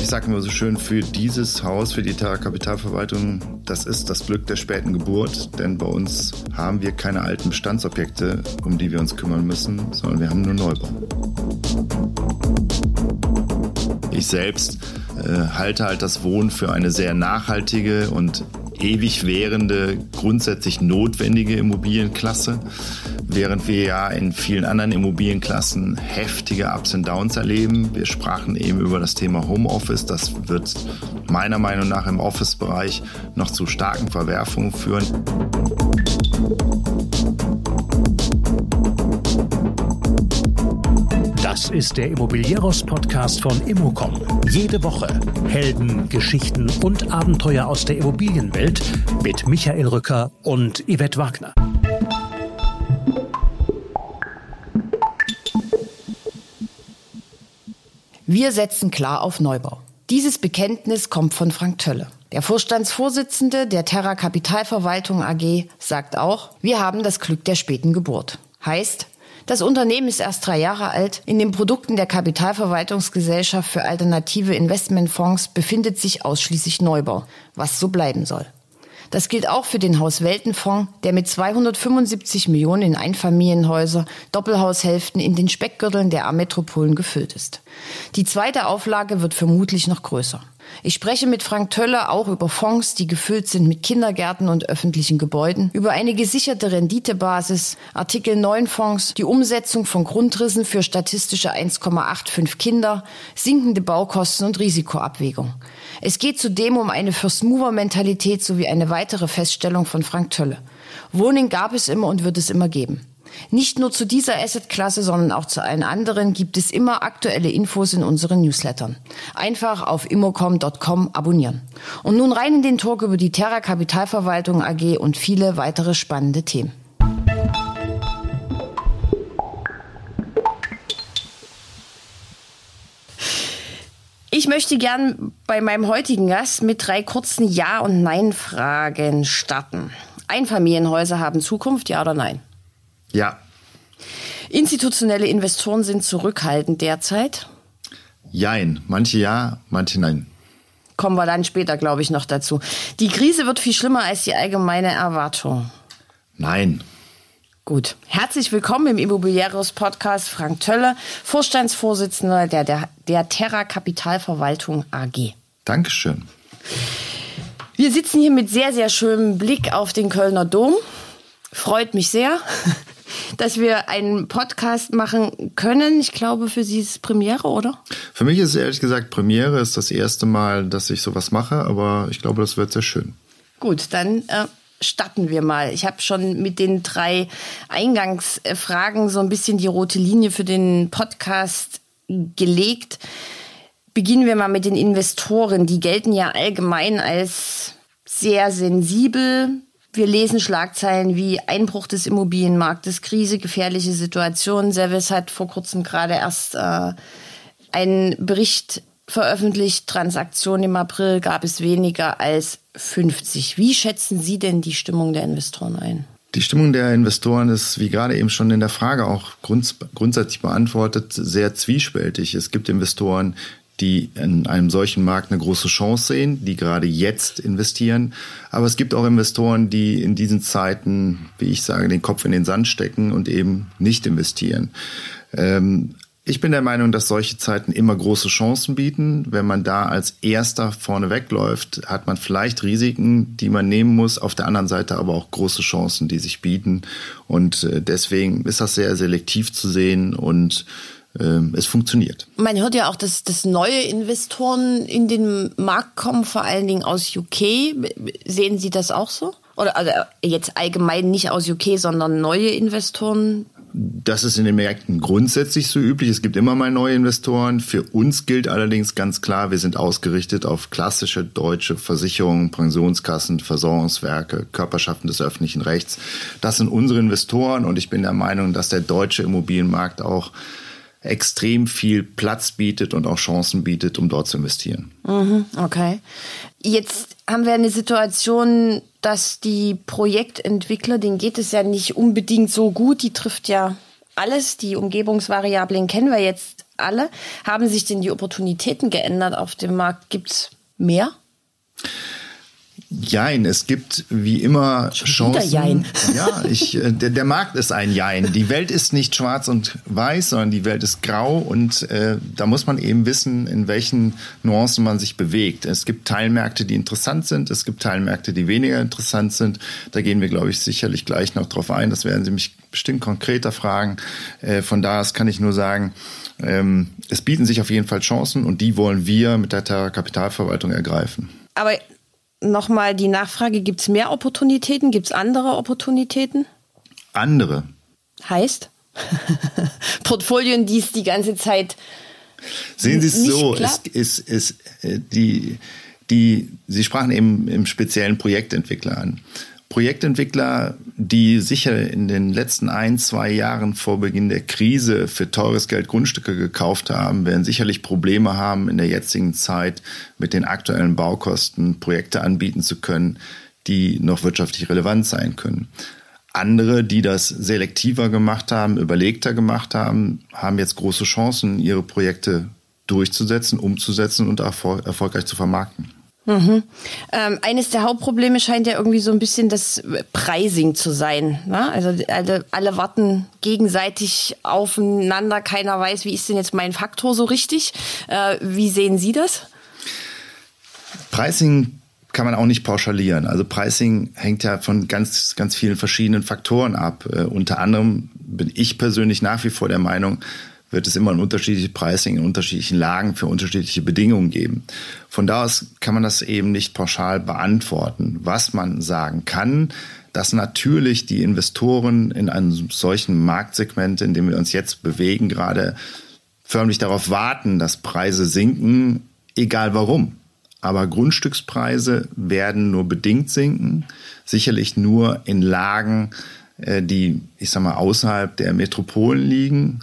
Ich sage immer so schön, für dieses Haus, für die Terra Kapitalverwaltung, das ist das Glück der späten Geburt, denn bei uns haben wir keine alten Bestandsobjekte, um die wir uns kümmern müssen, sondern wir haben nur Neubau. Ich selbst äh, halte halt das Wohnen für eine sehr nachhaltige und ewig währende, grundsätzlich notwendige Immobilienklasse, während wir ja in vielen anderen Immobilienklassen heftige Ups und Downs erleben. Wir sprachen eben über das Thema Homeoffice. Das wird meiner Meinung nach im Office-Bereich noch zu starken Verwerfungen führen. Das ist der Immobilieros-Podcast von Immocom. Jede Woche Helden, Geschichten und Abenteuer aus der Immobilienwelt mit Michael Rücker und Yvette Wagner. Wir setzen klar auf Neubau. Dieses Bekenntnis kommt von Frank Tölle. Der Vorstandsvorsitzende der Terra Kapitalverwaltung AG sagt auch, wir haben das Glück der späten Geburt. Heißt, das Unternehmen ist erst drei Jahre alt. In den Produkten der Kapitalverwaltungsgesellschaft für alternative Investmentfonds befindet sich ausschließlich Neubau, was so bleiben soll. Das gilt auch für den Hausweltenfonds, der mit 275 Millionen in Einfamilienhäuser, Doppelhaushälften in den Speckgürteln der A-Metropolen gefüllt ist. Die zweite Auflage wird vermutlich noch größer. Ich spreche mit Frank Töller auch über Fonds, die gefüllt sind mit Kindergärten und öffentlichen Gebäuden, über eine gesicherte Renditebasis, Artikel 9 Fonds, die Umsetzung von Grundrissen für statistische 1,85 Kinder, sinkende Baukosten und Risikoabwägung. Es geht zudem um eine First-Mover-Mentalität sowie eine weitere Feststellung von Frank Tölle. Wohnen gab es immer und wird es immer geben. Nicht nur zu dieser Assetklasse, sondern auch zu allen anderen gibt es immer aktuelle Infos in unseren Newslettern. Einfach auf immocom.com abonnieren. Und nun rein in den Talk über die Terra Kapitalverwaltung AG und viele weitere spannende Themen. Möchte gern bei meinem heutigen Gast mit drei kurzen Ja- und Nein-Fragen starten. Einfamilienhäuser haben Zukunft, ja oder nein? Ja. Institutionelle Investoren sind zurückhaltend derzeit. Jein. Manche ja, manche nein. Kommen wir dann später, glaube ich, noch dazu. Die Krise wird viel schlimmer als die allgemeine Erwartung. Nein. Gut. Herzlich willkommen im Immobilieros Podcast Frank Tölle, Vorstandsvorsitzender der, der, der Terra Kapitalverwaltung AG. Dankeschön. Wir sitzen hier mit sehr, sehr schönem Blick auf den Kölner Dom. Freut mich sehr dass wir einen Podcast machen können. Ich glaube, für Sie ist es Premiere, oder? Für mich ist es ehrlich gesagt Premiere, ist das erste Mal, dass ich sowas mache, aber ich glaube, das wird sehr schön. Gut, dann äh, starten wir mal. Ich habe schon mit den drei Eingangsfragen so ein bisschen die rote Linie für den Podcast gelegt. Beginnen wir mal mit den Investoren. Die gelten ja allgemein als sehr sensibel, wir lesen Schlagzeilen wie Einbruch des Immobilienmarktes, Krise, gefährliche Situation. Service hat vor kurzem gerade erst äh, einen Bericht veröffentlicht. Transaktionen im April gab es weniger als 50. Wie schätzen Sie denn die Stimmung der Investoren ein? Die Stimmung der Investoren ist, wie gerade eben schon in der Frage auch grunds grundsätzlich beantwortet, sehr zwiespältig. Es gibt Investoren, die in einem solchen Markt eine große Chance sehen, die gerade jetzt investieren. Aber es gibt auch Investoren, die in diesen Zeiten, wie ich sage, den Kopf in den Sand stecken und eben nicht investieren. Ähm, ich bin der Meinung, dass solche Zeiten immer große Chancen bieten. Wenn man da als Erster vorne wegläuft, hat man vielleicht Risiken, die man nehmen muss. Auf der anderen Seite aber auch große Chancen, die sich bieten. Und äh, deswegen ist das sehr selektiv zu sehen und ähm, es funktioniert. Man hört ja auch, dass, dass neue Investoren in den Markt kommen, vor allen Dingen aus UK. Sehen Sie das auch so? Oder also jetzt allgemein nicht aus UK, sondern neue Investoren? Das ist in den Märkten grundsätzlich so üblich. Es gibt immer mal neue Investoren. Für uns gilt allerdings ganz klar, wir sind ausgerichtet auf klassische deutsche Versicherungen, Pensionskassen, Versorgungswerke, Körperschaften des öffentlichen Rechts. Das sind unsere Investoren und ich bin der Meinung, dass der deutsche Immobilienmarkt auch extrem viel Platz bietet und auch Chancen bietet, um dort zu investieren. Mhm, okay. Jetzt haben wir eine Situation, dass die Projektentwickler, denen geht es ja nicht unbedingt so gut, die trifft ja alles. Die Umgebungsvariablen kennen wir jetzt alle. Haben sich denn die Opportunitäten geändert auf dem Markt? Gibt's mehr? Jein, es gibt wie immer Schon Chancen. Jein. Ja, ich, äh, der, der Markt ist ein Jein. Die Welt ist nicht schwarz und weiß, sondern die Welt ist grau und äh, da muss man eben wissen, in welchen Nuancen man sich bewegt. Es gibt Teilmärkte, die interessant sind, es gibt Teilmärkte, die weniger interessant sind. Da gehen wir, glaube ich, sicherlich gleich noch drauf ein. Das werden Sie mich bestimmt konkreter fragen. Äh, von daher kann ich nur sagen, ähm, es bieten sich auf jeden Fall Chancen und die wollen wir mit der Terra Kapitalverwaltung ergreifen. Aber nochmal die Nachfrage, gibt es mehr Opportunitäten? Gibt es andere Opportunitäten? Andere. Heißt? Portfolien, die es die ganze Zeit. Sehen Sie es so, es ist, ist äh, die, die, Sie sprachen eben im speziellen Projektentwickler an. Projektentwickler, die sicher in den letzten ein, zwei Jahren vor Beginn der Krise für teures Geld Grundstücke gekauft haben, werden sicherlich Probleme haben, in der jetzigen Zeit mit den aktuellen Baukosten Projekte anbieten zu können, die noch wirtschaftlich relevant sein können. Andere, die das selektiver gemacht haben, überlegter gemacht haben, haben jetzt große Chancen, ihre Projekte durchzusetzen, umzusetzen und erfolgreich zu vermarkten. Mhm. Ähm, eines der Hauptprobleme scheint ja irgendwie so ein bisschen das Pricing zu sein. Ne? Also alle, alle warten gegenseitig aufeinander. Keiner weiß, wie ist denn jetzt mein Faktor so richtig. Äh, wie sehen Sie das? Pricing kann man auch nicht pauschalieren. Also Pricing hängt ja von ganz, ganz vielen verschiedenen Faktoren ab. Äh, unter anderem bin ich persönlich nach wie vor der Meinung, wird es immer ein unterschiedliches Pricing in unterschiedlichen Lagen für unterschiedliche Bedingungen geben. Von da aus kann man das eben nicht pauschal beantworten. Was man sagen kann, dass natürlich die Investoren in einem solchen Marktsegment, in dem wir uns jetzt bewegen, gerade förmlich darauf warten, dass Preise sinken, egal warum. Aber Grundstückspreise werden nur bedingt sinken, sicherlich nur in Lagen, äh, die, ich sag mal, außerhalb der Metropolen liegen.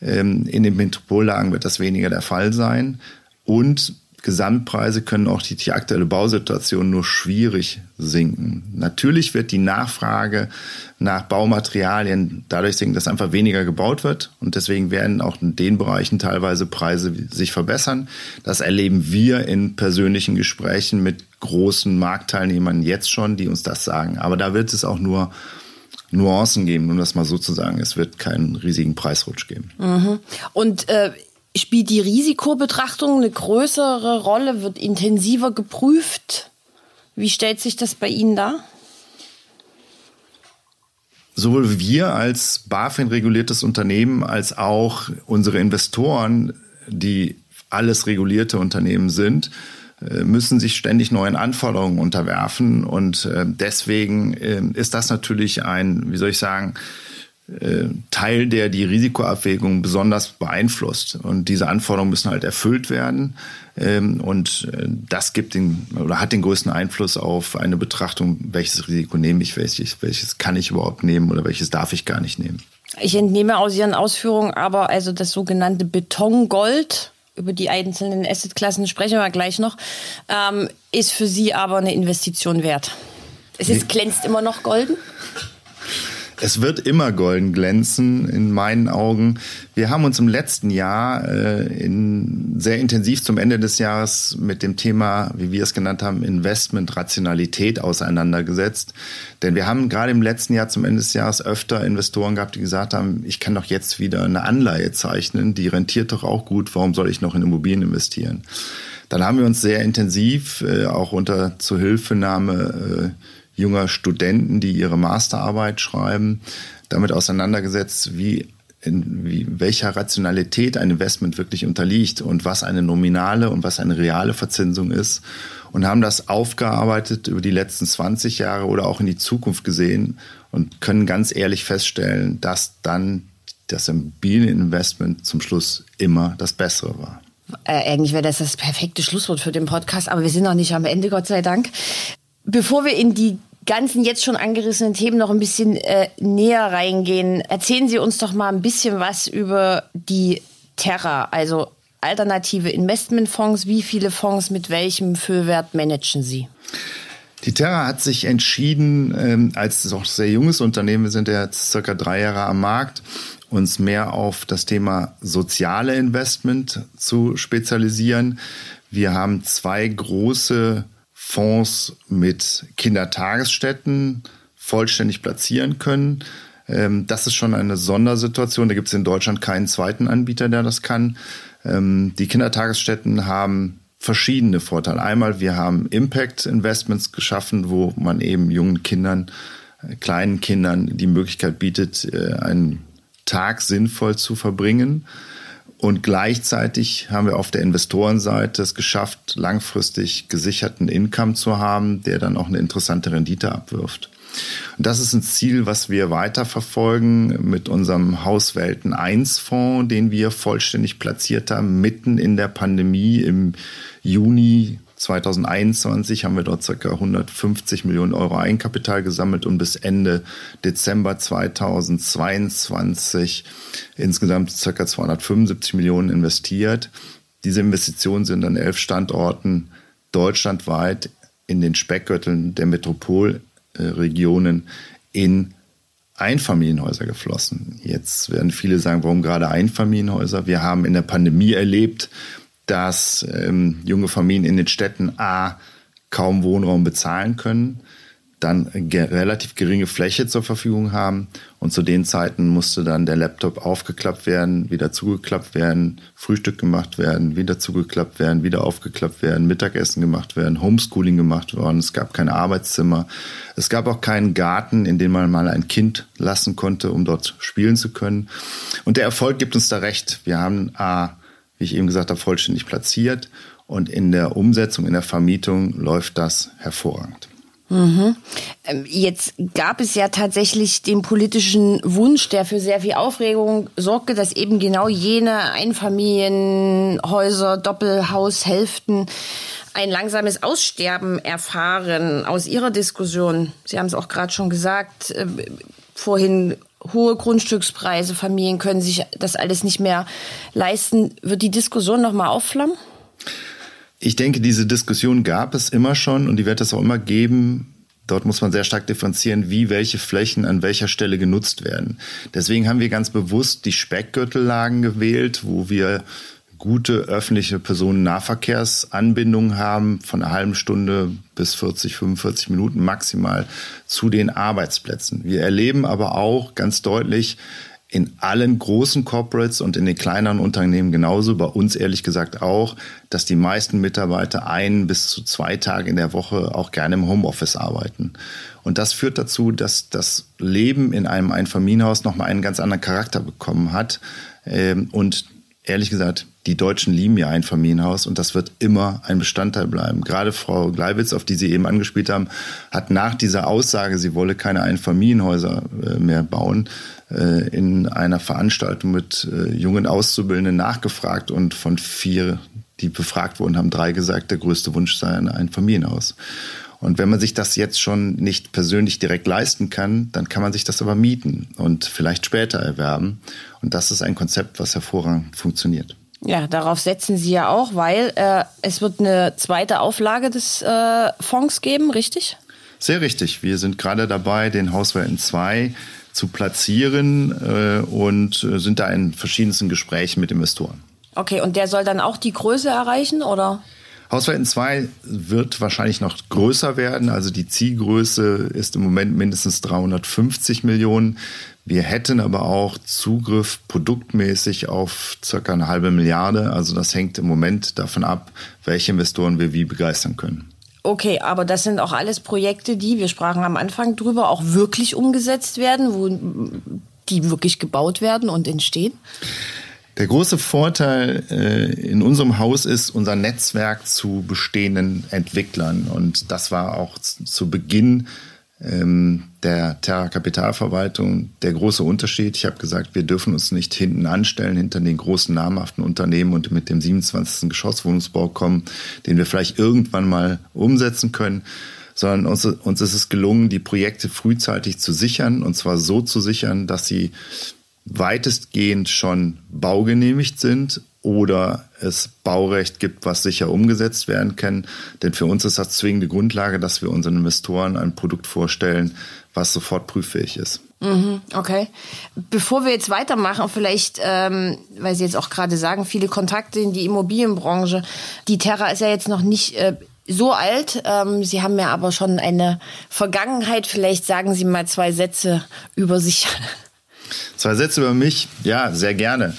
Ähm, in den Metropollagen wird das weniger der Fall sein. Und Gesamtpreise können auch die, die aktuelle Bausituation nur schwierig sinken. Natürlich wird die Nachfrage nach Baumaterialien dadurch sinken, dass einfach weniger gebaut wird und deswegen werden auch in den Bereichen teilweise Preise sich verbessern. Das erleben wir in persönlichen Gesprächen mit großen Marktteilnehmern jetzt schon, die uns das sagen. Aber da wird es auch nur Nuancen geben, um das mal so zu sagen. Es wird keinen riesigen Preisrutsch geben. Mhm. Und äh, spielt die Risikobetrachtung eine größere Rolle? Wird intensiver geprüft? Wie stellt sich das bei Ihnen dar? Sowohl wir als BaFin reguliertes Unternehmen als auch unsere Investoren, die alles regulierte Unternehmen sind, müssen sich ständig neuen Anforderungen unterwerfen. Und äh, deswegen äh, ist das natürlich ein, wie soll ich sagen, Teil, der die Risikoabwägung besonders beeinflusst. Und diese Anforderungen müssen halt erfüllt werden. Ähm, und das gibt den oder hat den größten Einfluss auf eine Betrachtung, welches Risiko nehme ich, welches, welches kann ich überhaupt nehmen oder welches darf ich gar nicht nehmen. Ich entnehme aus Ihren Ausführungen aber also das sogenannte Betongold über die einzelnen Assetklassen sprechen wir gleich noch, ähm, ist für Sie aber eine Investition wert. Es ist, glänzt immer noch golden? Es wird immer golden glänzen in meinen Augen. Wir haben uns im letzten Jahr äh, in, sehr intensiv zum Ende des Jahres mit dem Thema, wie wir es genannt haben, Investmentrationalität auseinandergesetzt. Denn wir haben gerade im letzten Jahr zum Ende des Jahres öfter Investoren gehabt, die gesagt haben, ich kann doch jetzt wieder eine Anleihe zeichnen, die rentiert doch auch gut, warum soll ich noch in Immobilien investieren? Dann haben wir uns sehr intensiv, äh, auch unter Zuhilfenahme äh, junger Studenten, die ihre Masterarbeit schreiben, damit auseinandergesetzt, wie in wie, welcher Rationalität ein Investment wirklich unterliegt und was eine nominale und was eine reale Verzinsung ist und haben das aufgearbeitet über die letzten 20 Jahre oder auch in die Zukunft gesehen und können ganz ehrlich feststellen, dass dann das Immobilieninvestment zum Schluss immer das Bessere war. Äh, eigentlich wäre das das perfekte Schlusswort für den Podcast, aber wir sind noch nicht am Ende, Gott sei Dank. Bevor wir in die ganzen jetzt schon angerissenen Themen noch ein bisschen äh, näher reingehen, erzählen Sie uns doch mal ein bisschen was über die Terra, also alternative Investmentfonds. Wie viele Fonds mit welchem Füllwert managen Sie? Die Terra hat sich entschieden, ähm, als auch sehr junges Unternehmen, wir sind ja jetzt circa drei Jahre am Markt, uns mehr auf das Thema soziale Investment zu spezialisieren. Wir haben zwei große Fonds mit Kindertagesstätten vollständig platzieren können. Ähm, das ist schon eine Sondersituation. Da gibt es in Deutschland keinen zweiten Anbieter, der das kann. Ähm, die Kindertagesstätten haben verschiedene Vorteile. Einmal, wir haben Impact Investments geschaffen, wo man eben jungen Kindern, äh, kleinen Kindern die Möglichkeit bietet, äh, einen Tag sinnvoll zu verbringen. Und gleichzeitig haben wir auf der Investorenseite es geschafft, langfristig gesicherten Income zu haben, der dann auch eine interessante Rendite abwirft. Und das ist ein Ziel, was wir weiterverfolgen mit unserem Hauswelten 1 Fonds, den wir vollständig platziert haben, mitten in der Pandemie im Juni 2021 haben wir dort ca. 150 Millionen Euro Eigenkapital gesammelt und bis Ende Dezember 2022 insgesamt ca. 275 Millionen investiert. Diese Investitionen sind an elf Standorten deutschlandweit in den Speckgürteln der Metropolregionen in Einfamilienhäuser geflossen. Jetzt werden viele sagen, warum gerade Einfamilienhäuser? Wir haben in der Pandemie erlebt, dass ähm, junge Familien in den Städten A kaum Wohnraum bezahlen können, dann relativ geringe Fläche zur Verfügung haben und zu den Zeiten musste dann der Laptop aufgeklappt werden, wieder zugeklappt werden, Frühstück gemacht werden, wieder zugeklappt werden, wieder aufgeklappt werden, Mittagessen gemacht werden, Homeschooling gemacht worden, es gab kein Arbeitszimmer, es gab auch keinen Garten, in dem man mal ein Kind lassen konnte, um dort spielen zu können. Und der Erfolg gibt uns da recht. Wir haben A, wie ich eben gesagt habe, vollständig platziert. Und in der Umsetzung, in der Vermietung läuft das hervorragend. Mhm. Ähm, jetzt gab es ja tatsächlich den politischen Wunsch, der für sehr viel Aufregung sorgte, dass eben genau jene Einfamilienhäuser, Doppelhaushälften ein langsames Aussterben erfahren aus Ihrer Diskussion. Sie haben es auch gerade schon gesagt, äh, vorhin hohe Grundstückspreise, Familien können sich das alles nicht mehr leisten. Wird die Diskussion nochmal aufflammen? Ich denke, diese Diskussion gab es immer schon und die wird es auch immer geben. Dort muss man sehr stark differenzieren, wie welche Flächen an welcher Stelle genutzt werden. Deswegen haben wir ganz bewusst die Speckgürtellagen gewählt, wo wir gute öffentliche Personennahverkehrsanbindungen haben, von einer halben Stunde bis 40, 45 Minuten maximal zu den Arbeitsplätzen. Wir erleben aber auch ganz deutlich in allen großen Corporates und in den kleineren Unternehmen genauso, bei uns ehrlich gesagt auch, dass die meisten Mitarbeiter ein bis zu zwei Tage in der Woche auch gerne im Homeoffice arbeiten. Und das führt dazu, dass das Leben in einem Einfamilienhaus nochmal einen ganz anderen Charakter bekommen hat. Ähm, und ehrlich gesagt, die Deutschen lieben ja ein Familienhaus und das wird immer ein Bestandteil bleiben. Gerade Frau Gleiwitz, auf die Sie eben angespielt haben, hat nach dieser Aussage, sie wolle keine Einfamilienhäuser äh, mehr bauen, äh, in einer Veranstaltung mit äh, jungen Auszubildenden nachgefragt und von vier, die befragt wurden, haben drei gesagt, der größte Wunsch sei ein Familienhaus. Und wenn man sich das jetzt schon nicht persönlich direkt leisten kann, dann kann man sich das aber mieten und vielleicht später erwerben. Und das ist ein Konzept, was hervorragend funktioniert. Ja, darauf setzen Sie ja auch, weil äh, es wird eine zweite Auflage des äh, Fonds geben, richtig? Sehr richtig. Wir sind gerade dabei, den Hauswelten 2 zu platzieren äh, und äh, sind da in verschiedensten Gesprächen mit Investoren. Okay, und der soll dann auch die Größe erreichen, oder? Hausverhalten 2 wird wahrscheinlich noch größer werden. Also die Zielgröße ist im Moment mindestens 350 Millionen. Wir hätten aber auch Zugriff produktmäßig auf circa eine halbe Milliarde. Also das hängt im Moment davon ab, welche Investoren wir wie begeistern können. Okay, aber das sind auch alles Projekte, die, wir sprachen am Anfang drüber, auch wirklich umgesetzt werden, wo die wirklich gebaut werden und entstehen? Der große Vorteil äh, in unserem Haus ist unser Netzwerk zu bestehenden Entwicklern. Und das war auch zu Beginn ähm, der Terra Kapitalverwaltung der große Unterschied. Ich habe gesagt, wir dürfen uns nicht hinten anstellen, hinter den großen namhaften Unternehmen und mit dem 27. Geschosswohnungsbau kommen, den wir vielleicht irgendwann mal umsetzen können sondern uns, uns ist es gelungen, die Projekte frühzeitig zu sichern und zwar so zu sichern, dass sie weitestgehend schon baugenehmigt sind oder es Baurecht gibt, was sicher umgesetzt werden kann. Denn für uns ist das zwingende Grundlage, dass wir unseren Investoren ein Produkt vorstellen, was sofort prüffähig ist. Mhm, okay. Bevor wir jetzt weitermachen, vielleicht, ähm, weil Sie jetzt auch gerade sagen, viele Kontakte in die Immobilienbranche. Die Terra ist ja jetzt noch nicht äh, so alt. Ähm, Sie haben ja aber schon eine Vergangenheit. Vielleicht sagen Sie mal zwei Sätze über sich. Zwei Sätze über mich? Ja, sehr gerne.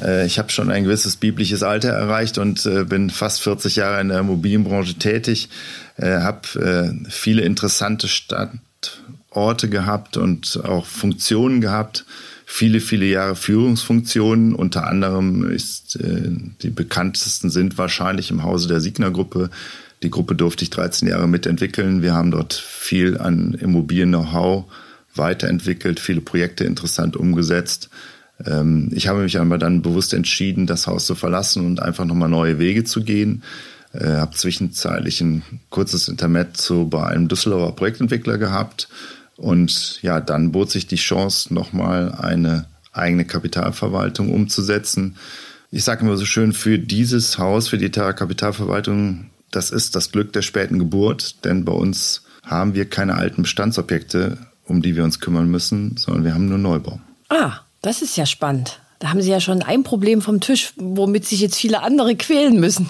Äh, ich habe schon ein gewisses biblisches Alter erreicht und äh, bin fast 40 Jahre in der Immobilienbranche tätig, äh, habe viele interessante Standorte gehabt und auch Funktionen gehabt, viele, viele Jahre Führungsfunktionen. Unter anderem ist die bekanntesten sind wahrscheinlich im Hause der Signer-Gruppe. Die Gruppe durfte ich 13 Jahre mitentwickeln. Wir haben dort viel an Immobilien-Know-how weiterentwickelt, viele Projekte interessant umgesetzt. Ähm, ich habe mich aber dann bewusst entschieden, das Haus zu verlassen und einfach nochmal neue Wege zu gehen. Äh, habe zwischenzeitlich ein kurzes Intermezzo bei einem Düsseldorfer Projektentwickler gehabt. Und ja, dann bot sich die Chance, nochmal eine eigene Kapitalverwaltung umzusetzen. Ich sage immer so schön, für dieses Haus, für die Terra Kapitalverwaltung, das ist das Glück der späten Geburt, denn bei uns haben wir keine alten Bestandsobjekte, um die wir uns kümmern müssen, sondern wir haben nur Neubau. Ah, das ist ja spannend. Da haben Sie ja schon ein Problem vom Tisch, womit sich jetzt viele andere quälen müssen.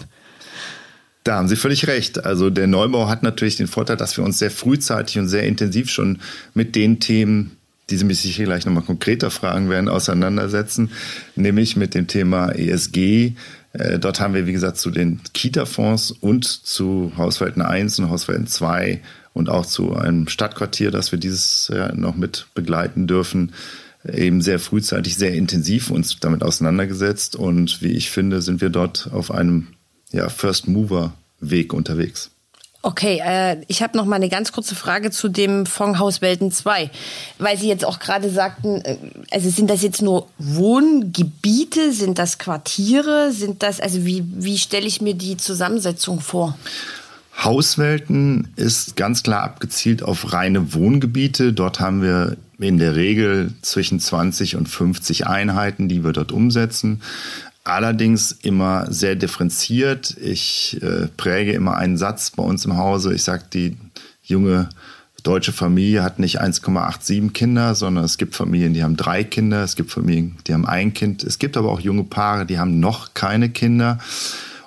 Da haben Sie völlig recht. Also der Neubau hat natürlich den Vorteil, dass wir uns sehr frühzeitig und sehr intensiv schon mit den Themen, die Sie mich sicher gleich nochmal konkreter fragen werden, auseinandersetzen, nämlich mit dem Thema ESG. Äh, dort haben wir, wie gesagt, zu den Kita-Fonds und zu Haushalten 1 und Haushalten 2 und auch zu einem Stadtquartier, das wir dieses Jahr noch mit begleiten dürfen, eben sehr frühzeitig, sehr intensiv uns damit auseinandergesetzt und wie ich finde, sind wir dort auf einem ja, First Mover Weg unterwegs. Okay, äh, ich habe noch mal eine ganz kurze Frage zu dem Fondhaus Welten 2, weil Sie jetzt auch gerade sagten, äh, also sind das jetzt nur Wohngebiete, sind das Quartiere, sind das, also wie, wie stelle ich mir die Zusammensetzung vor? Hauswelten ist ganz klar abgezielt auf reine Wohngebiete. Dort haben wir in der Regel zwischen 20 und 50 Einheiten, die wir dort umsetzen. Allerdings immer sehr differenziert. Ich äh, präge immer einen Satz bei uns im Hause. Ich sage, die junge deutsche Familie hat nicht 1,87 Kinder, sondern es gibt Familien, die haben drei Kinder. Es gibt Familien, die haben ein Kind. Es gibt aber auch junge Paare, die haben noch keine Kinder.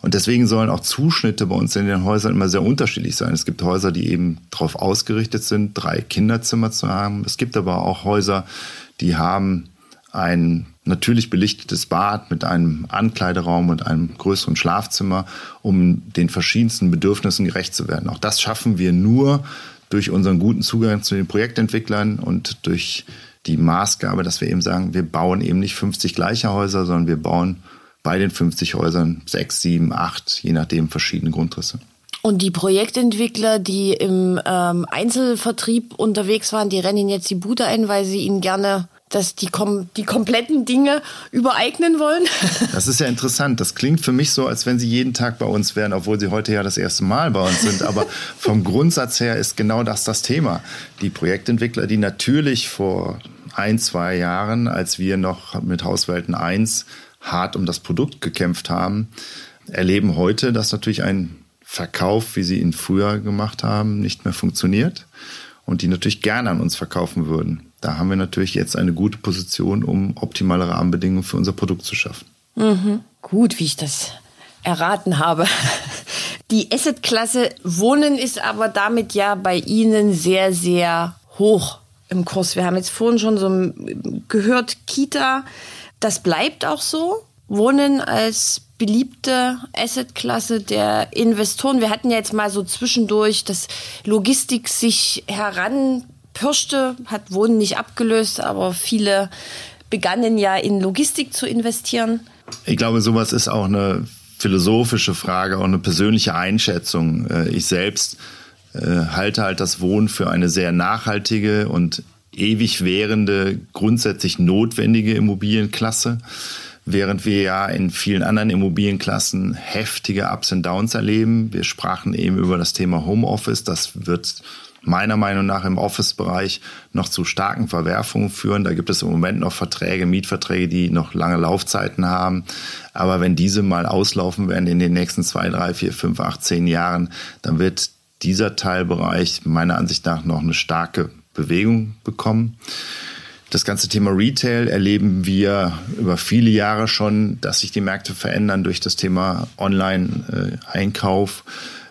Und deswegen sollen auch Zuschnitte bei uns in den Häusern immer sehr unterschiedlich sein. Es gibt Häuser, die eben darauf ausgerichtet sind, drei Kinderzimmer zu haben. Es gibt aber auch Häuser, die haben ein natürlich belichtetes Bad mit einem Ankleideraum und einem größeren Schlafzimmer, um den verschiedensten Bedürfnissen gerecht zu werden. Auch das schaffen wir nur durch unseren guten Zugang zu den Projektentwicklern und durch die Maßgabe, dass wir eben sagen, wir bauen eben nicht 50 gleiche Häuser, sondern wir bauen bei den 50 Häusern sechs, sieben, acht, je nachdem verschiedene Grundrisse. Und die Projektentwickler, die im ähm, Einzelvertrieb unterwegs waren, die rennen jetzt die Bude ein, weil sie ihnen gerne dass die, kom die kompletten Dinge übereignen wollen. Das ist ja interessant. Das klingt für mich so, als wenn Sie jeden Tag bei uns wären, obwohl Sie heute ja das erste Mal bei uns sind. Aber vom Grundsatz her ist genau das das Thema. Die Projektentwickler, die natürlich vor ein, zwei Jahren, als wir noch mit Hauswelten 1 hart um das Produkt gekämpft haben, erleben heute, dass natürlich ein Verkauf, wie sie ihn früher gemacht haben, nicht mehr funktioniert und die natürlich gerne an uns verkaufen würden. Da haben wir natürlich jetzt eine gute Position, um optimale Rahmenbedingungen für unser Produkt zu schaffen. Mhm. Gut, wie ich das erraten habe. Die Assetklasse Wohnen ist aber damit ja bei Ihnen sehr, sehr hoch im Kurs. Wir haben jetzt vorhin schon so gehört, Kita das bleibt auch so. Wohnen als beliebte Assetklasse der Investoren. Wir hatten ja jetzt mal so zwischendurch, dass Logistik sich heranpirschte, hat Wohnen nicht abgelöst, aber viele begannen ja in Logistik zu investieren. Ich glaube, sowas ist auch eine philosophische Frage, auch eine persönliche Einschätzung. Äh, ich selbst äh, halte halt das Wohnen für eine sehr nachhaltige und ewig währende, grundsätzlich notwendige Immobilienklasse, während wir ja in vielen anderen Immobilienklassen heftige Ups und Downs erleben. Wir sprachen eben über das Thema Homeoffice. Das wird meiner Meinung nach im Office-Bereich noch zu starken Verwerfungen führen. Da gibt es im Moment noch Verträge, Mietverträge, die noch lange Laufzeiten haben. Aber wenn diese mal auslaufen werden in den nächsten zwei, drei, vier, fünf, acht, zehn Jahren, dann wird dieser Teilbereich meiner Ansicht nach noch eine starke Bewegung bekommen. Das ganze Thema Retail erleben wir über viele Jahre schon, dass sich die Märkte verändern durch das Thema Online-Einkauf.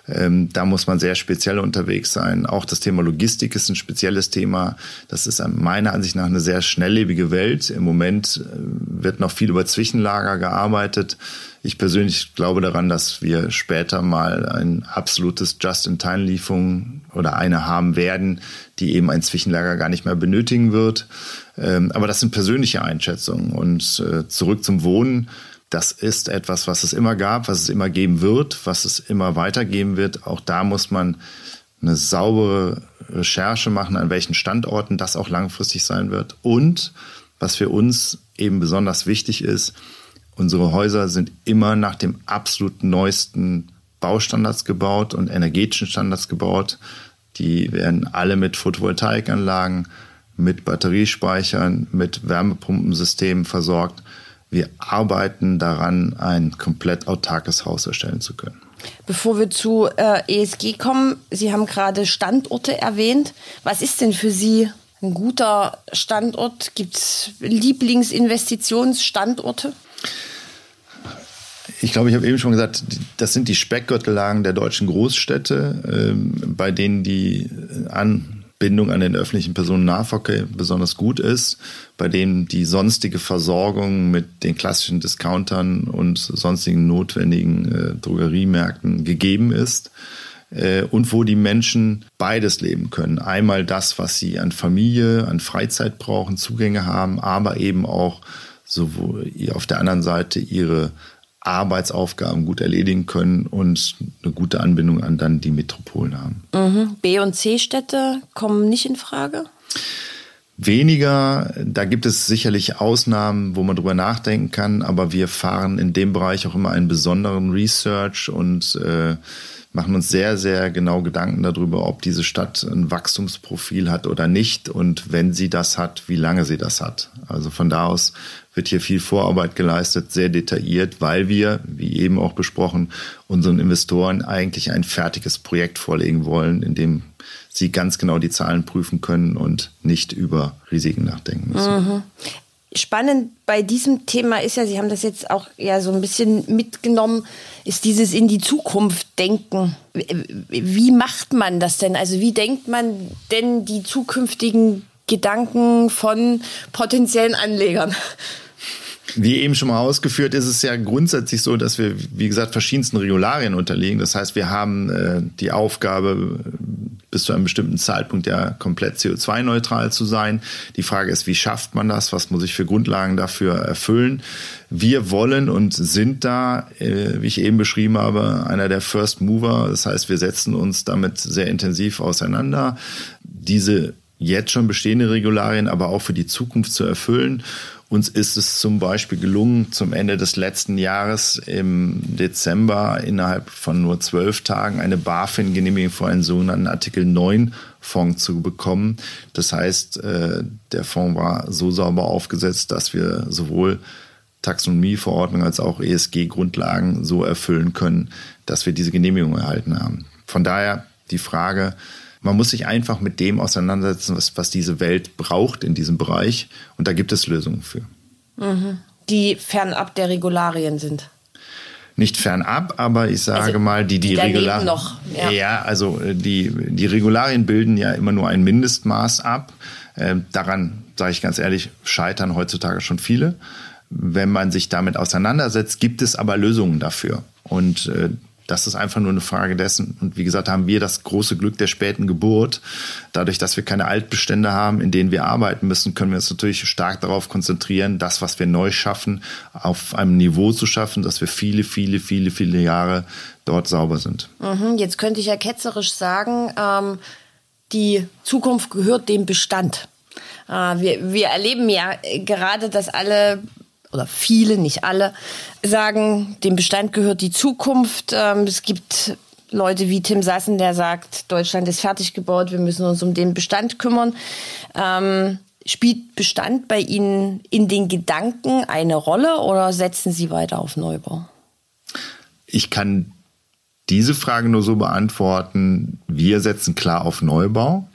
Ähm, da muss man sehr speziell unterwegs sein. Auch das Thema Logistik ist ein spezielles Thema. Das ist meiner Ansicht nach eine sehr schnelllebige Welt. Im Moment äh, wird noch viel über Zwischenlager gearbeitet. Ich persönlich glaube daran, dass wir später mal ein absolutes Just-in-Time-Lieferung oder eine haben werden, die eben ein Zwischenlager gar nicht mehr benötigen wird. Ähm, aber das sind persönliche Einschätzungen. Und äh, zurück zum Wohnen das ist etwas, was es immer gab, was es immer geben wird, was es immer weitergeben wird. Auch da muss man eine saubere Recherche machen, an welchen Standorten das auch langfristig sein wird. Und was für uns eben besonders wichtig ist, unsere Häuser sind immer nach dem absolut neuesten Baustandards gebaut und energetischen Standards gebaut. Die werden alle mit Photovoltaikanlagen, mit Batteriespeichern, mit Wärmepumpensystemen versorgt. Wir arbeiten daran, ein komplett autarkes Haus erstellen zu können. Bevor wir zu äh, ESG kommen, Sie haben gerade Standorte erwähnt. Was ist denn für Sie ein guter Standort? Gibt es Lieblingsinvestitionsstandorte? Ich glaube, ich habe eben schon gesagt, das sind die Speckgürtellagen der deutschen Großstädte, ähm, bei denen die an Bindung an den öffentlichen Personennahverkehr besonders gut ist, bei dem die sonstige Versorgung mit den klassischen Discountern und sonstigen notwendigen äh, Drogeriemärkten gegeben ist äh, und wo die Menschen beides leben können. Einmal das, was sie an Familie, an Freizeit brauchen, Zugänge haben, aber eben auch sowohl auf der anderen Seite ihre Arbeitsaufgaben gut erledigen können und eine gute Anbindung an dann die Metropolen haben. Mhm. B- und C-Städte kommen nicht in Frage? Weniger, da gibt es sicherlich Ausnahmen, wo man drüber nachdenken kann, aber wir fahren in dem Bereich auch immer einen besonderen Research und äh, machen uns sehr, sehr genau Gedanken darüber, ob diese Stadt ein Wachstumsprofil hat oder nicht und wenn sie das hat, wie lange sie das hat. Also von da aus wird hier viel Vorarbeit geleistet, sehr detailliert, weil wir, wie eben auch besprochen, unseren Investoren eigentlich ein fertiges Projekt vorlegen wollen, in dem sie ganz genau die Zahlen prüfen können und nicht über Risiken nachdenken müssen. Mhm. Spannend bei diesem Thema ist ja, Sie haben das jetzt auch ja so ein bisschen mitgenommen, ist dieses in die Zukunft denken. Wie macht man das denn? Also wie denkt man denn die zukünftigen Gedanken von potenziellen Anlegern? Wie eben schon mal ausgeführt, ist es ja grundsätzlich so, dass wir, wie gesagt, verschiedensten Regularien unterliegen. Das heißt, wir haben äh, die Aufgabe, bis zu einem bestimmten Zeitpunkt ja komplett CO2-neutral zu sein. Die Frage ist, wie schafft man das? Was muss ich für Grundlagen dafür erfüllen? Wir wollen und sind da, äh, wie ich eben beschrieben habe, einer der First Mover. Das heißt, wir setzen uns damit sehr intensiv auseinander. Diese jetzt schon bestehende Regularien, aber auch für die Zukunft zu erfüllen. Uns ist es zum Beispiel gelungen, zum Ende des letzten Jahres im Dezember innerhalb von nur zwölf Tagen eine BaFin-Genehmigung für einen sogenannten Artikel 9 Fonds zu bekommen. Das heißt, äh, der Fonds war so sauber aufgesetzt, dass wir sowohl Taxonomieverordnung als auch ESG-Grundlagen so erfüllen können, dass wir diese Genehmigung erhalten haben. Von daher die Frage, man muss sich einfach mit dem auseinandersetzen, was, was diese Welt braucht in diesem Bereich. Und da gibt es Lösungen für. Mhm. Die fernab der Regularien sind nicht fernab, aber ich sage also, mal, die, die, die Regularien. Noch, ja. ja, also äh, die, die Regularien bilden ja immer nur ein Mindestmaß ab. Äh, daran, sage ich ganz ehrlich, scheitern heutzutage schon viele. Wenn man sich damit auseinandersetzt, gibt es aber Lösungen dafür. Und äh, das ist einfach nur eine Frage dessen. Und wie gesagt, haben wir das große Glück der späten Geburt. Dadurch, dass wir keine Altbestände haben, in denen wir arbeiten müssen, können wir uns natürlich stark darauf konzentrieren, das, was wir neu schaffen, auf einem Niveau zu schaffen, dass wir viele, viele, viele, viele Jahre dort sauber sind. Mhm, jetzt könnte ich ja ketzerisch sagen, ähm, die Zukunft gehört dem Bestand. Äh, wir, wir erleben ja gerade, dass alle oder viele, nicht alle, sagen, dem Bestand gehört die Zukunft. Ähm, es gibt Leute wie Tim Sassen, der sagt, Deutschland ist fertig gebaut, wir müssen uns um den Bestand kümmern. Ähm, spielt Bestand bei Ihnen in den Gedanken eine Rolle oder setzen Sie weiter auf Neubau? Ich kann diese Frage nur so beantworten, wir setzen klar auf Neubau.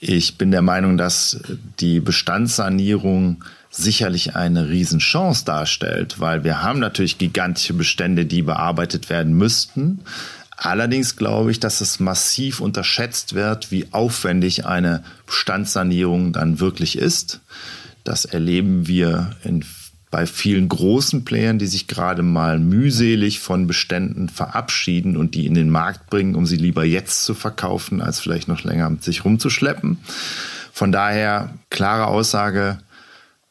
Ich bin der Meinung, dass die Bestandssanierung sicherlich eine Riesenchance darstellt, weil wir haben natürlich gigantische Bestände, die bearbeitet werden müssten. Allerdings glaube ich, dass es massiv unterschätzt wird, wie aufwendig eine Bestandssanierung dann wirklich ist. Das erleben wir in bei vielen großen Playern, die sich gerade mal mühselig von Beständen verabschieden und die in den Markt bringen, um sie lieber jetzt zu verkaufen, als vielleicht noch länger mit sich rumzuschleppen. Von daher klare Aussage,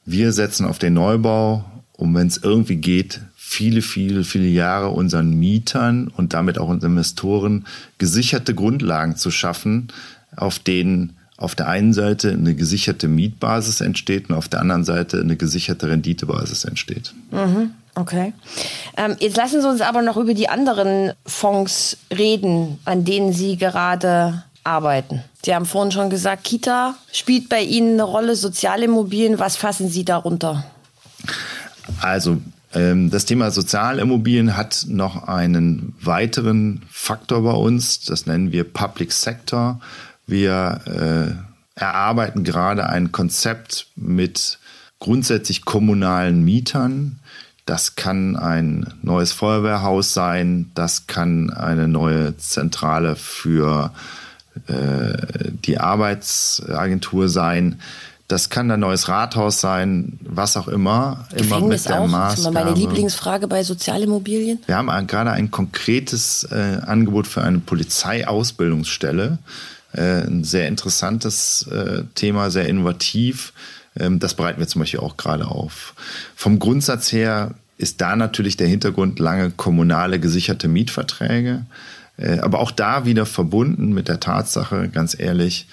wir setzen auf den Neubau, um wenn es irgendwie geht, viele, viele, viele Jahre unseren Mietern und damit auch unseren Investoren gesicherte Grundlagen zu schaffen, auf denen auf der einen Seite eine gesicherte Mietbasis entsteht und auf der anderen Seite eine gesicherte Renditebasis entsteht. Mhm. Okay. Ähm, jetzt lassen Sie uns aber noch über die anderen Fonds reden, an denen Sie gerade arbeiten. Sie haben vorhin schon gesagt, Kita spielt bei Ihnen eine Rolle, Sozialimmobilien. Was fassen Sie darunter? Also ähm, das Thema Sozialimmobilien hat noch einen weiteren Faktor bei uns. Das nennen wir Public Sector. Wir äh, erarbeiten gerade ein Konzept mit grundsätzlich kommunalen Mietern. Das kann ein neues Feuerwehrhaus sein, das kann eine neue Zentrale für äh, die Arbeitsagentur sein. Das kann ein neues Rathaus sein, was auch immer. Gefängnis immer mit der auch. Maßgabe. Das ist meine Lieblingsfrage bei Sozialimmobilien. Wir haben gerade ein konkretes äh, Angebot für eine Polizeiausbildungsstelle. Äh, ein sehr interessantes äh, Thema, sehr innovativ. Ähm, das bereiten wir zum Beispiel auch gerade auf. Vom Grundsatz her ist da natürlich der Hintergrund lange kommunale gesicherte Mietverträge. Äh, aber auch da wieder verbunden mit der Tatsache, ganz ehrlich,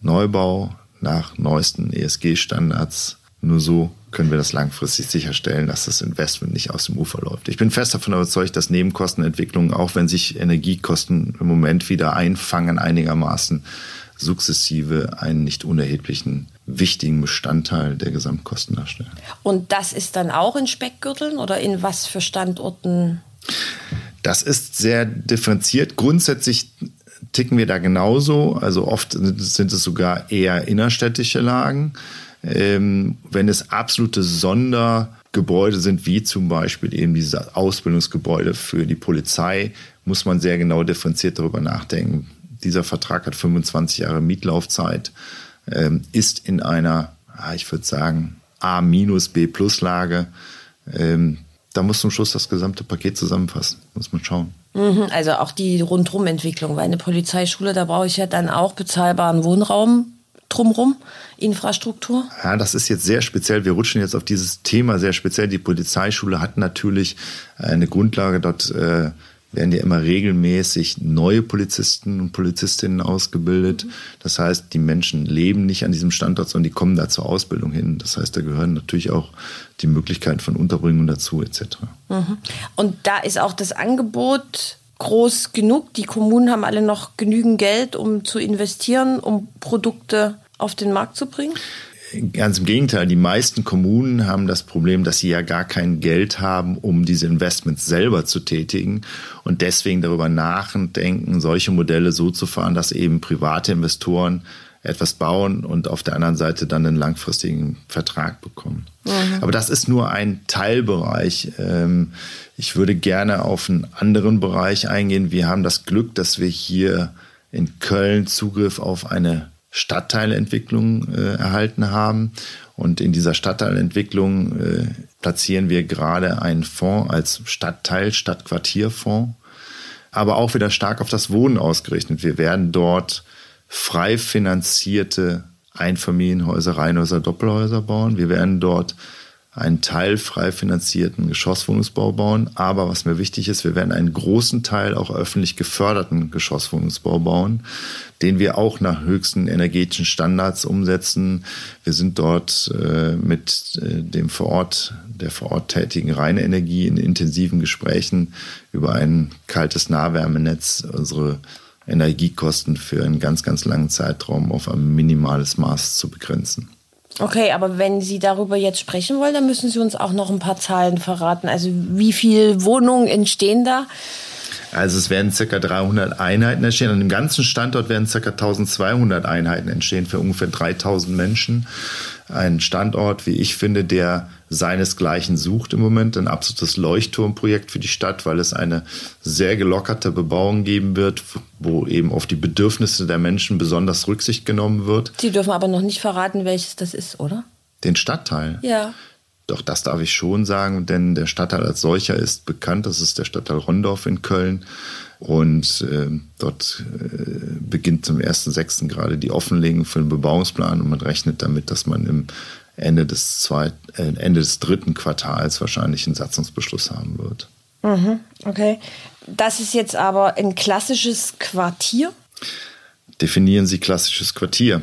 Neubau nach neuesten ESG-Standards. Nur so können wir das langfristig sicherstellen, dass das Investment nicht aus dem Ufer läuft. Ich bin fest davon überzeugt, dass Nebenkostenentwicklungen, auch wenn sich Energiekosten im Moment wieder einfangen einigermaßen, sukzessive einen nicht unerheblichen wichtigen Bestandteil der Gesamtkosten darstellen. Und das ist dann auch in Speckgürteln oder in was für Standorten? Das ist sehr differenziert. Grundsätzlich ticken wir da genauso. Also oft sind es sogar eher innerstädtische Lagen. Ähm, wenn es absolute Sondergebäude sind, wie zum Beispiel eben diese Ausbildungsgebäude für die Polizei, muss man sehr genau differenziert darüber nachdenken. Dieser Vertrag hat 25 Jahre Mietlaufzeit, ähm, ist in einer, ich würde sagen, A-B-Plus-Lage. Ähm, da muss zum Schluss das gesamte Paket zusammenfassen, muss man schauen. Mhm, also auch die Rundrumentwicklung, weil eine Polizeischule, da brauche ich ja dann auch bezahlbaren Wohnraum drumherum, Infrastruktur? Ja, das ist jetzt sehr speziell. Wir rutschen jetzt auf dieses Thema sehr speziell. Die Polizeischule hat natürlich eine Grundlage. Dort äh, werden ja immer regelmäßig neue Polizisten und Polizistinnen ausgebildet. Das heißt, die Menschen leben nicht an diesem Standort, sondern die kommen da zur Ausbildung hin. Das heißt, da gehören natürlich auch die Möglichkeiten von Unterbringung dazu etc. Mhm. Und da ist auch das Angebot groß genug. Die Kommunen haben alle noch genügend Geld, um zu investieren, um Produkte auf den Markt zu bringen? Ganz im Gegenteil, die meisten Kommunen haben das Problem, dass sie ja gar kein Geld haben, um diese Investments selber zu tätigen und deswegen darüber nachdenken, solche Modelle so zu fahren, dass eben private Investoren etwas bauen und auf der anderen Seite dann einen langfristigen Vertrag bekommen. Mhm. Aber das ist nur ein Teilbereich. Ähm, ich würde gerne auf einen anderen Bereich eingehen. Wir haben das Glück, dass wir hier in Köln Zugriff auf eine Stadtteilentwicklung äh, erhalten haben. Und in dieser Stadtteilentwicklung äh, platzieren wir gerade einen Fonds als Stadtteil, Stadtquartierfonds, aber auch wieder stark auf das Wohnen ausgerichtet. Wir werden dort frei finanzierte Einfamilienhäuser, Reihenhäuser, Doppelhäuser bauen. Wir werden dort einen teilfrei finanzierten Geschosswohnungsbau bauen. Aber was mir wichtig ist, wir werden einen großen Teil auch öffentlich geförderten Geschosswohnungsbau bauen, den wir auch nach höchsten energetischen Standards umsetzen. Wir sind dort äh, mit äh, dem vor Ort, der vor Ort tätigen Reine Energie in intensiven Gesprächen über ein kaltes Nahwärmenetz unsere Energiekosten für einen ganz, ganz langen Zeitraum auf ein minimales Maß zu begrenzen. Okay, aber wenn Sie darüber jetzt sprechen wollen, dann müssen Sie uns auch noch ein paar Zahlen verraten. Also wie viele Wohnungen entstehen da? Also es werden ca. 300 Einheiten entstehen. An dem ganzen Standort werden ca. 1200 Einheiten entstehen für ungefähr 3000 Menschen. Ein Standort, wie ich finde, der seinesgleichen sucht im Moment. Ein absolutes Leuchtturmprojekt für die Stadt, weil es eine sehr gelockerte Bebauung geben wird, wo eben auf die Bedürfnisse der Menschen besonders Rücksicht genommen wird. Sie dürfen aber noch nicht verraten, welches das ist, oder? Den Stadtteil? Ja. Doch das darf ich schon sagen, denn der Stadtteil als solcher ist bekannt. Das ist der Stadtteil Rondorf in Köln. Und äh, dort äh, beginnt zum 1.6. gerade die Offenlegung für den Bebauungsplan und man rechnet damit, dass man im Ende des, zweit, äh, Ende des dritten Quartals wahrscheinlich einen Satzungsbeschluss haben wird. Mhm, okay. Das ist jetzt aber ein klassisches Quartier? Definieren Sie klassisches Quartier.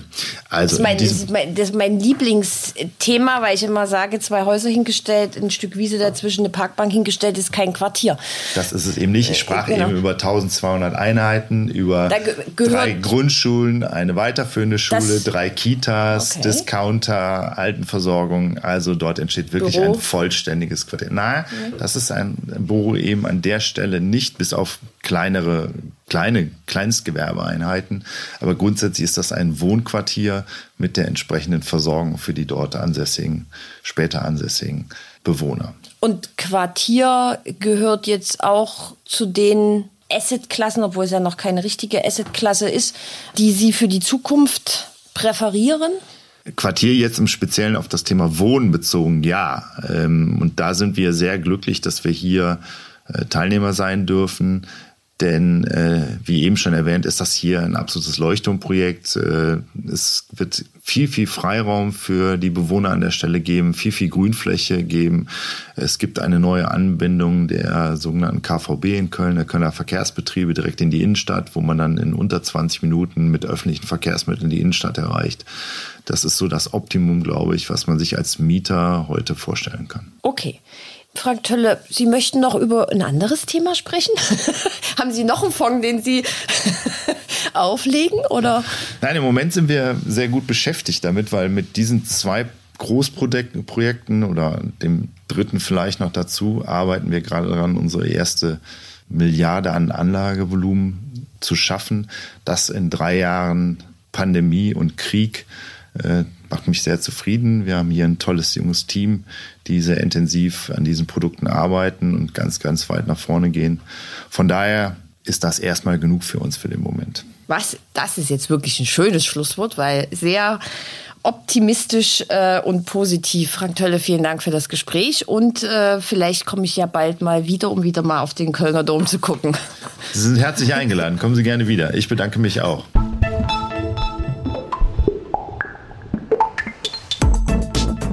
Also das, ist mein, das, ist mein, das ist mein Lieblingsthema, weil ich immer sage, zwei Häuser hingestellt, ein Stück Wiese dazwischen, eine Parkbank hingestellt, ist kein Quartier. Das ist es eben nicht. Ich sprach genau. eben über 1200 Einheiten, über drei Grundschulen, eine weiterführende Schule, drei Kitas, okay. Discounter, Altenversorgung. Also dort entsteht wirklich Büro. ein vollständiges Quartier. Na, mhm. das ist ein Büro eben an der Stelle nicht, bis auf kleinere kleine Kleinstgewerbeeinheiten. Aber grundsätzlich ist das ein Wohnquartier mit der entsprechenden Versorgung für die dort ansässigen, später ansässigen Bewohner. Und Quartier gehört jetzt auch zu den Assetklassen, obwohl es ja noch keine richtige Assetklasse ist, die Sie für die Zukunft präferieren? Quartier jetzt im Speziellen auf das Thema Wohnen bezogen, ja. Ähm, und da sind wir sehr glücklich, dass wir hier äh, Teilnehmer sein dürfen. Denn äh, wie eben schon erwähnt, ist das hier ein absolutes Leuchtturmprojekt. Äh, es wird viel, viel Freiraum für die Bewohner an der Stelle geben, viel, viel Grünfläche geben. Es gibt eine neue Anbindung der sogenannten KVB in Köln, der Kölner Verkehrsbetriebe, direkt in die Innenstadt, wo man dann in unter 20 Minuten mit öffentlichen Verkehrsmitteln die Innenstadt erreicht. Das ist so das Optimum, glaube ich, was man sich als Mieter heute vorstellen kann. Okay. Frank Tölle, Sie möchten noch über ein anderes Thema sprechen? Haben Sie noch einen Fonds, den Sie auflegen? Oder? Nein, im Moment sind wir sehr gut beschäftigt damit, weil mit diesen zwei Großprojekten oder dem dritten vielleicht noch dazu arbeiten wir gerade daran, unsere erste Milliarde an Anlagevolumen zu schaffen. Das in drei Jahren Pandemie und Krieg macht mich sehr zufrieden. Wir haben hier ein tolles junges Team, die sehr intensiv an diesen Produkten arbeiten und ganz, ganz weit nach vorne gehen. Von daher ist das erstmal genug für uns für den Moment. Was? Das ist jetzt wirklich ein schönes Schlusswort, weil sehr optimistisch äh, und positiv. Frank Tölle, vielen Dank für das Gespräch und äh, vielleicht komme ich ja bald mal wieder, um wieder mal auf den Kölner Dom zu gucken. Sie sind herzlich eingeladen. Kommen Sie gerne wieder. Ich bedanke mich auch.